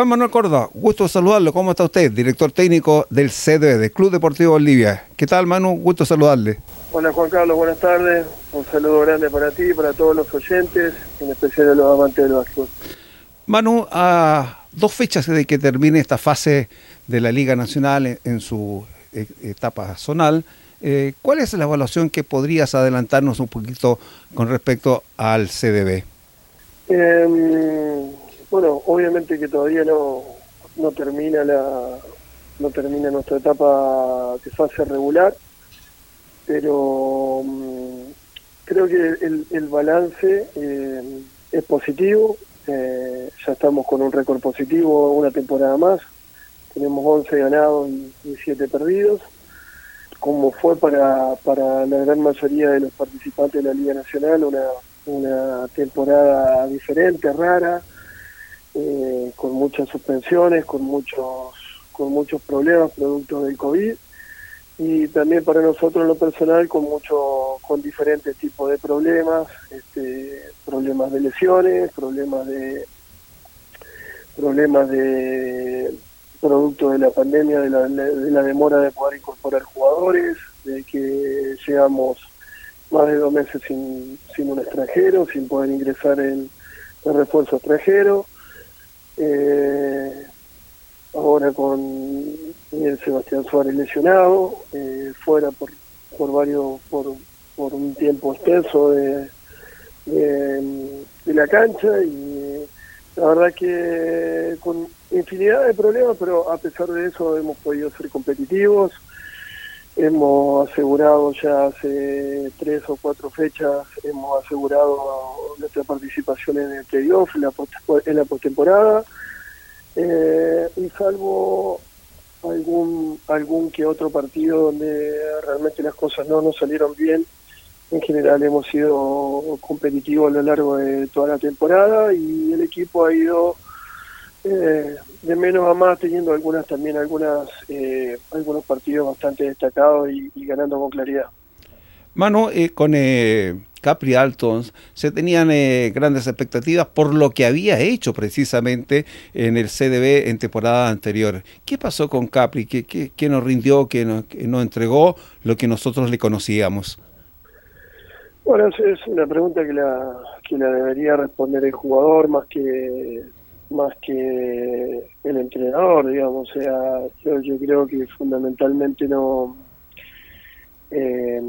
Juan Manuel Córdoba, gusto saludarlo. ¿Cómo está usted? Director técnico del CDB, del Club Deportivo Bolivia. ¿Qué tal, Manu? Gusto saludarle. Hola, Juan Carlos. Buenas tardes. Un saludo grande para ti y para todos los oyentes, en especial a los amantes del básquetbol. Manu, a dos fechas de que termine esta fase de la Liga Nacional en, su e, etapa zonal, eh, ¿cuál es la evaluación que podrías adelantarnos un poquito con respecto al CDB? Em, bueno, obviamente que todavía no, no termina la no termina nuestra etapa de fase regular, pero mm, creo que el, balance eh, es positivo. Eh, ya estamos con un récord positivo una temporada más. Tenemos 11 ganados y, 7 perdidos, como fue para, para la gran mayoría de los participantes de la Liga Nacional, una, una temporada diferente, rara, eh, con muchas suspensiones, con muchos, con muchos problemas producto del COVID y también para nosotros en lo personal con mucho, con diferentes tipos de problemas, este, problemas de lesiones, problemas de problemas de producto de la pandemia, de la, de la demora de poder incorporar jugadores, de que llegamos más de dos meses sin, sin un extranjero, sin poder ingresar en el refuerzo extranjero. Eh, ahora con Sebastián Suárez lesionado, eh, fuera por, por varios, por, por un tiempo extenso de, de, la cancha y la verdad que con infinidad de problemas, pero a pesar de eso hemos podido ser competitivos. Hemos asegurado ya hace tres o cuatro fechas, hemos asegurado nuestra participación en el playoff, en la, postemporada. Eh, y salvo algún algún que otro partido donde realmente las cosas no nos salieron bien, en general hemos sido competitivos a lo largo de toda la temporada y el equipo ha ido eh, de menos a más teniendo algunas también algunas eh, algunos partidos bastante destacados y, ganando con claridad. Mano, eh, con eh, Capri Altons se tenían grandes expectativas por lo que había hecho precisamente en el CDB en temporada anterior. ¿Qué pasó con Capri? ¿Qué, qué, nos rindió? ¿Qué nos, nos, entregó lo que nosotros le conocíamos? Bueno, es una pregunta que la, que la debería responder el jugador más que más que el entrenador, digamos. O sea, yo, yo creo que fundamentalmente no. Eh,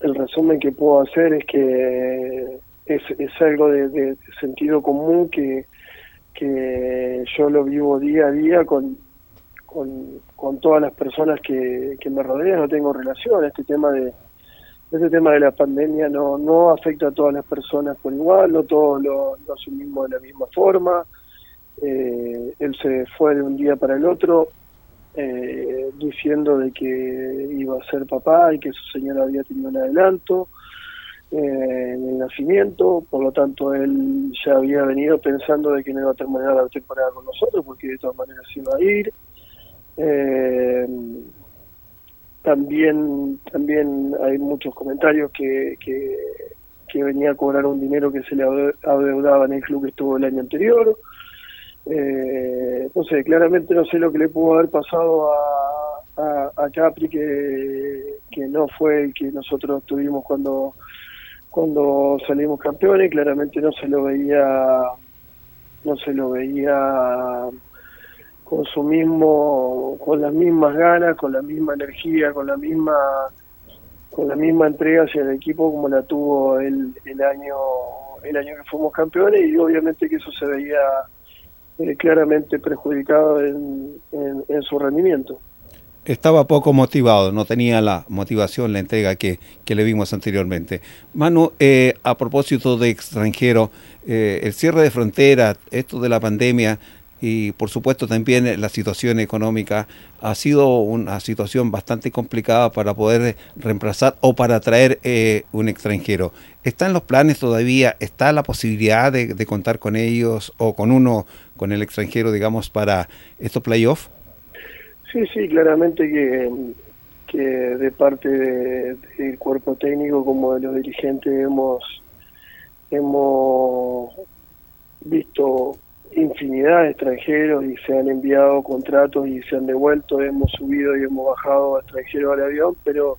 el resumen que puedo hacer es que es, es algo de, sentido común que, que yo lo vivo día a día con, con, con todas las personas que, que me rodean, no tengo relación. Este tema de este tema de la pandemia no, no afecta a todas las personas por igual, no todos lo, asumimos de la misma forma. Eh, él se fue de un día para el otro eh, diciendo de que iba a ser papá y que su señora había tenido un adelanto eh, en el nacimiento, por lo tanto él ya había venido pensando de que no iba a terminar la temporada con nosotros porque de todas maneras iba a ir. También también hay muchos comentarios que, que, venía a cobrar un dinero que se le adeudaba en el club que estuvo el año anterior. Eh, no sé, claramente no sé lo que le pudo haber pasado a, a, Capri, que, que no fue el que nosotros tuvimos cuando, cuando salimos campeones, claramente no se lo veía no se lo veía con su mismo, con las mismas ganas, con la misma energía, con la misma con la misma entrega hacia el equipo como la tuvo el, el año el año que fuimos campeones y obviamente que eso se veía eh, claramente perjudicado en, en, su rendimiento. Estaba poco motivado, no tenía la motivación, la entrega que, que le vimos anteriormente. Manu, eh, a propósito de extranjero, eh, el cierre de frontera, esto de la pandemia, y por supuesto también la situación económica ha sido una situación bastante complicada para poder reemplazar o para traer eh, un extranjero. ¿Están los planes todavía? ¿Está la posibilidad de, contar con ellos o con uno, con el extranjero, digamos, para estos playoffs? Sí, sí, claramente que, que de parte del cuerpo técnico como de los dirigentes hemos, hemos visto infinidad de extranjeros y se han enviado contratos y se han devuelto, hemos subido y hemos bajado extranjeros al avión, pero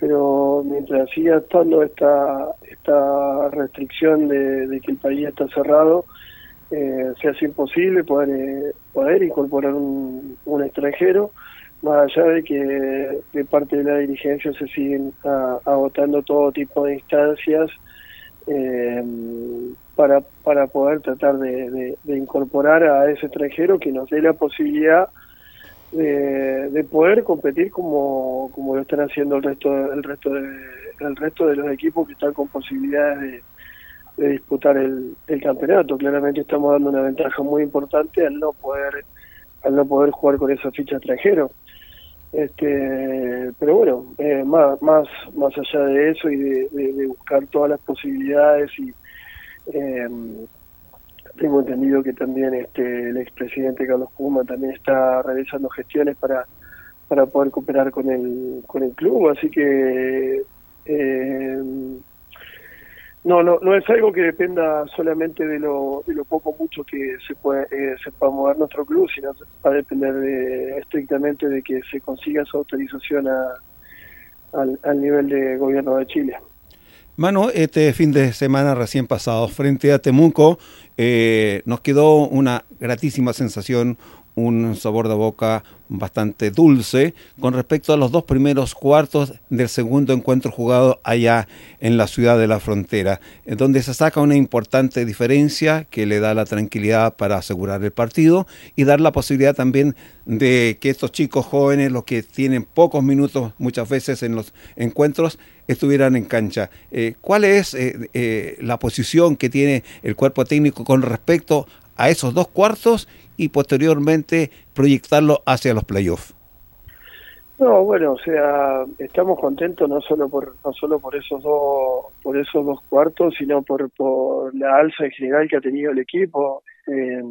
pero mientras siga estando esta esta restricción de, que el país está cerrado, eh, se hace imposible poder, eh, poder incorporar un, extranjero, más allá de que de parte de la dirigencia se siguen agotando todo tipo de instancias eh, para, para poder tratar de, de, a ese extranjero que nos dé la posibilidad de, de, poder competir como, como lo están haciendo el resto el resto de, el resto de los equipos que están con posibilidades de, disputar el, campeonato. Claramente estamos dando una ventaja muy importante al no poder al no poder jugar con esa ficha extranjero. Este pero bueno eh, más más más allá de eso y de, de buscar todas las posibilidades y eh, tengo entendido que también este el expresidente Carlos Puma también está realizando gestiones para para poder cooperar con el con el club así que eh, no no no es algo que dependa solamente de lo de lo poco mucho que se puede eh, se pueda mover nuestro club sino va a depender de, estrictamente de que se consiga esa autorización a, al, al nivel de gobierno de Chile. Mano, este fin de semana recién pasado frente a Temuco eh, nos quedó una gratísima sensación, un sabor de boca bastante dulce con respecto a los dos primeros cuartos del segundo encuentro jugado allá en la ciudad de la frontera, en donde se saca una importante diferencia que le da la tranquilidad para asegurar el partido y dar la posibilidad también de que estos chicos jóvenes, los que tienen pocos minutos muchas veces en los encuentros, estuvieran en cancha. Eh, ¿Cuál es eh, eh, la posición que tiene el cuerpo técnico con respecto a esos dos cuartos y posteriormente proyectarlo hacia los playoffs? No, bueno, o sea, estamos contentos no solo por no solo por esos dos por esos dos cuartos, sino por por la alza en general que ha tenido el equipo. Eh,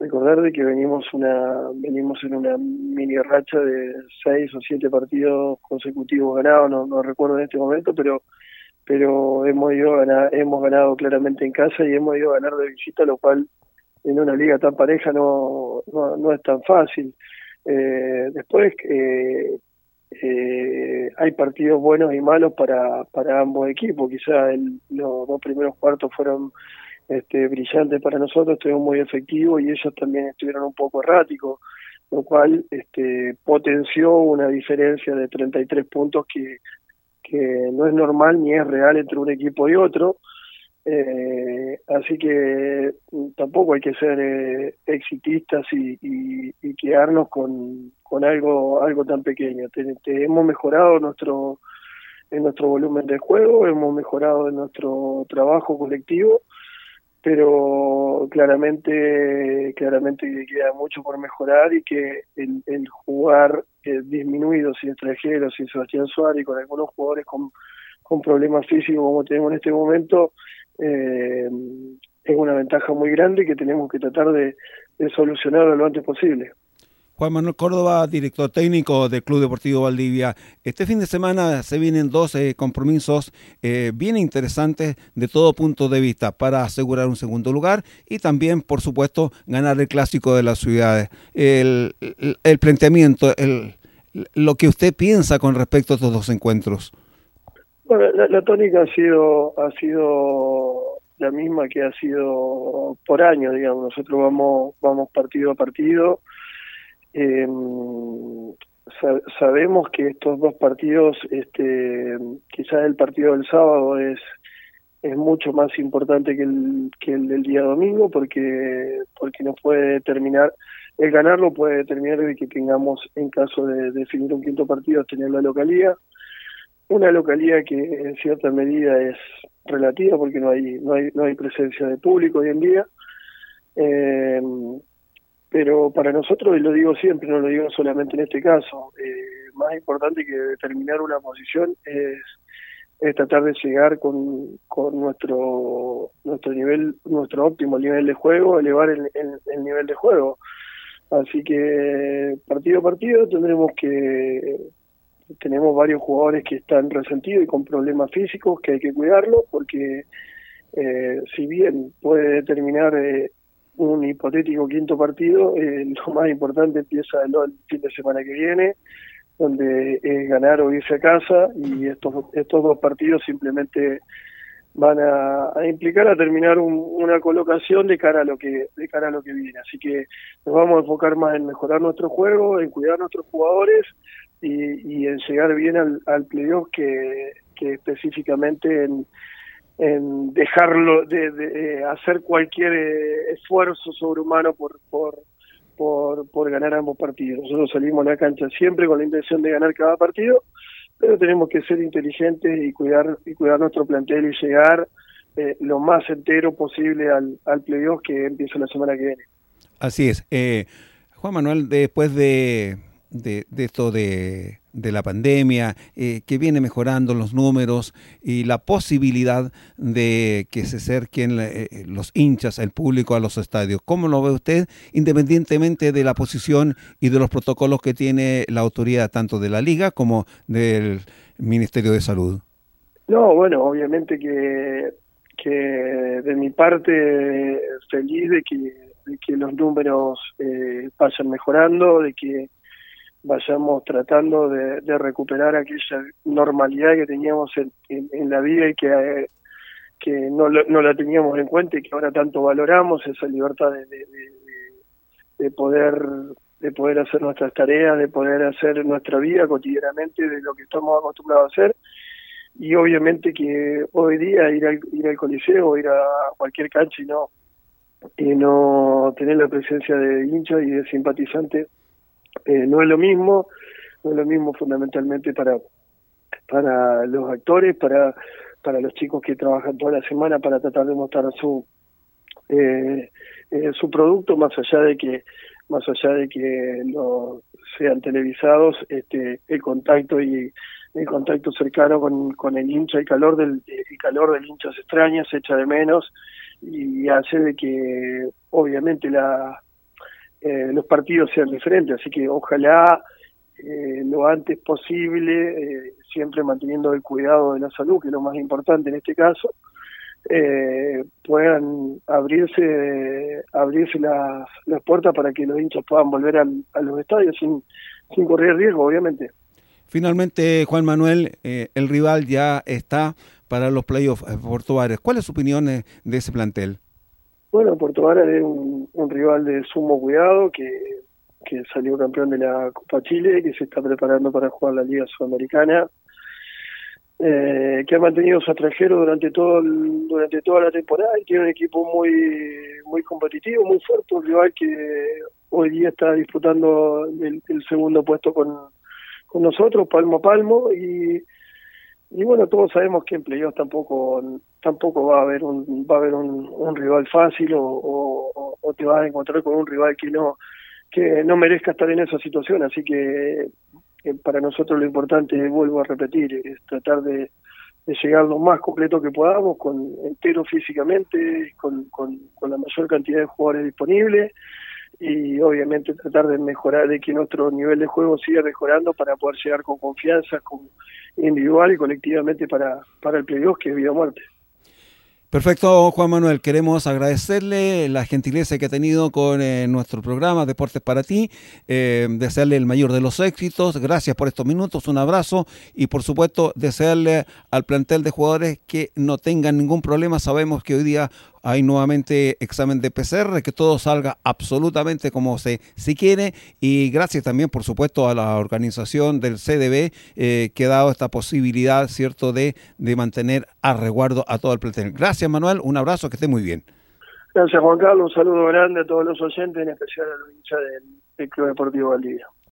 recordar de que venimos una venimos en una mini racha de seis o siete partidos consecutivos ganados, no, no recuerdo en este momento, pero pero hemos ido ganar, hemos ganado claramente en casa y hemos ido a ganar de visita, lo cual en una liga tan pareja no, no, es tan fácil. Eh, después eh, eh, hay partidos buenos y malos para, para ambos equipos. Quizá los dos primeros cuartos fueron este, brillantes para nosotros, estuvieron muy efectivos y ellos también estuvieron un poco erráticos, lo cual este, potenció una diferencia de 33 puntos que, que no es normal ni es real entre un equipo y otro. Eh, así que mm, tampoco hay que ser eh, exitistas y, y, quedarnos con, con algo algo tan pequeño. hemos mejorado nuestro en nuestro volumen de juego, hemos mejorado en nuestro trabajo colectivo, pero claramente claramente queda mucho por mejorar y que el, el jugar eh, disminuido sin extranjeros, sin Sebastián Suárez y con algunos jugadores con problemas físicos como tenemos en este momento, eh, es una ventaja muy grande que tenemos que tratar de, de solucionarlo lo antes posible. Juan Manuel Córdoba, director técnico del Club Deportivo Valdivia. Este fin de semana se vienen dos eh, compromisos eh, bien interesantes de todo punto de vista para asegurar un segundo lugar y también, por supuesto, ganar el clásico de las ciudades. El, el, planteamiento, el, lo que usted piensa con respecto a estos dos encuentros. Bueno, la, tónica ha sido ha sido la misma que ha sido por año, digamos. Nosotros vamos vamos partido a partido. Eh, sabemos que estos dos partidos, este, quizás el partido del sábado es es mucho más importante que el que el del día domingo porque porque nos puede determinar el ganarlo puede determinar de que tengamos en caso de definir un quinto partido tener la localidad una localidad que en cierta medida es relativa porque no hay no hay no hay presencia de público hoy en día. Eh, pero para nosotros y lo digo siempre no lo digo solamente en este caso eh, más importante que determinar una posición es tratar de llegar con, con nuestro nuestro nivel nuestro óptimo nivel de juego elevar el, el nivel de juego. Así que partido a partido tendremos que tenemos varios jugadores que están resentidos y con problemas físicos que hay que cuidarlos porque eh, si bien puede determinar eh, un hipotético quinto partido, eh, lo más importante empieza el, fin de semana que viene, donde es ganar o irse a casa y estos, estos dos partidos simplemente van a, implicar a terminar una colocación de cara a lo que de cara a lo que viene así que nos vamos a enfocar más en mejorar nuestro juego en cuidar a nuestros jugadores y, en llegar bien al, al playoff que, que específicamente en, dejarlo de, de, hacer cualquier eh, esfuerzo sobrehumano por, por, por, por ganar ambos partidos. Nosotros salimos a la cancha siempre con la intención de ganar cada partido, pero tenemos que ser inteligentes y cuidar y cuidar nuestro plantel y llegar eh, lo más entero posible al, al que empieza la semana que viene. Así es. Eh, Juan Manuel, después de, de, de esto de de la pandemia, eh, que viene mejorando los números y la posibilidad de que se acerquen eh, los hinchas, el público a los estadios. ¿Cómo lo ve usted, independientemente de la posición y de los protocolos que tiene la autoridad tanto de la liga como del Ministerio de Salud? No, bueno, obviamente que, que de mi parte feliz de que, que los números eh, vayan mejorando, de que vayamos tratando de, recuperar aquella normalidad que teníamos en, la vida y que, que no, no, la teníamos en cuenta y que ahora tanto valoramos, esa libertad de, de, poder de poder hacer nuestras tareas, de poder hacer nuestra vida cotidianamente de lo que estamos acostumbrados a hacer. Y obviamente que hoy día ir al, ir al coliseo, ir a cualquier cancha y no y no tener la presencia de hinchas y de simpatizantes eh, no es lo mismo, no es lo mismo fundamentalmente para para los actores, para para los chicos que trabajan toda la semana para tratar de mostrar su eh, eh, su producto más allá de que más allá de que no sean televisados este el contacto y el contacto cercano con, con el hincha el calor del el calor del hincha se extraña se echa de menos y hace de que obviamente la eh, los partidos sean diferentes, así que ojalá eh, lo antes posible, eh, siempre manteniendo el cuidado de la salud, que es lo más importante en este caso, puedan abrirse abrirse las, las puertas para que los hinchas puedan volver a los estadios sin, sin correr riesgo, obviamente. Finalmente, Juan Manuel, el rival ya está para los playoffs portuarios. ¿Cuál es su opinión de ese plantel? Bueno, Puerto Varas es un, rival de sumo cuidado que, que salió campeón de la Copa Chile, que se está preparando para jugar la Liga Sudamericana, eh, que ha mantenido su extranjero durante todo durante toda la temporada y tiene un equipo muy muy competitivo, muy fuerte, un rival que hoy día está disputando el, el segundo puesto con, con nosotros, palmo a palmo, y y bueno todos sabemos que en playoffs tampoco tampoco va a haber un va a haber un, rival fácil o, o, te vas a encontrar con un rival que no que no merezca estar en esa situación. Así que, para nosotros lo importante vuelvo a repetir es tratar de, llegar lo más completo que podamos con entero físicamente con, con la mayor cantidad de jugadores disponibles y obviamente tratar de mejorar, de que nuestro nivel de juego siga mejorando para poder llegar con confianza, con individual y colectivamente para, para el playoff que es vida o muerte. Perfecto, Juan Manuel. Queremos agradecerle la gentileza que ha tenido con eh, nuestro programa Deportes para ti, eh, desearle el mayor de los éxitos. Gracias por estos minutos, un abrazo y por supuesto desearle al plantel de jugadores que no tengan ningún problema. Sabemos que hoy día hay nuevamente examen de PCR, que todo salga absolutamente como se, se quiere y gracias también por supuesto a la organización del CDB eh, que ha dado esta posibilidad, ¿cierto?, de, de mantener a resguardo a todo el plantel. Gracias Manuel, un abrazo, que esté muy bien. Gracias Juan Carlos, un saludo grande a todos los oyentes, en especial a los hinchas del, Club Deportivo Valdivia.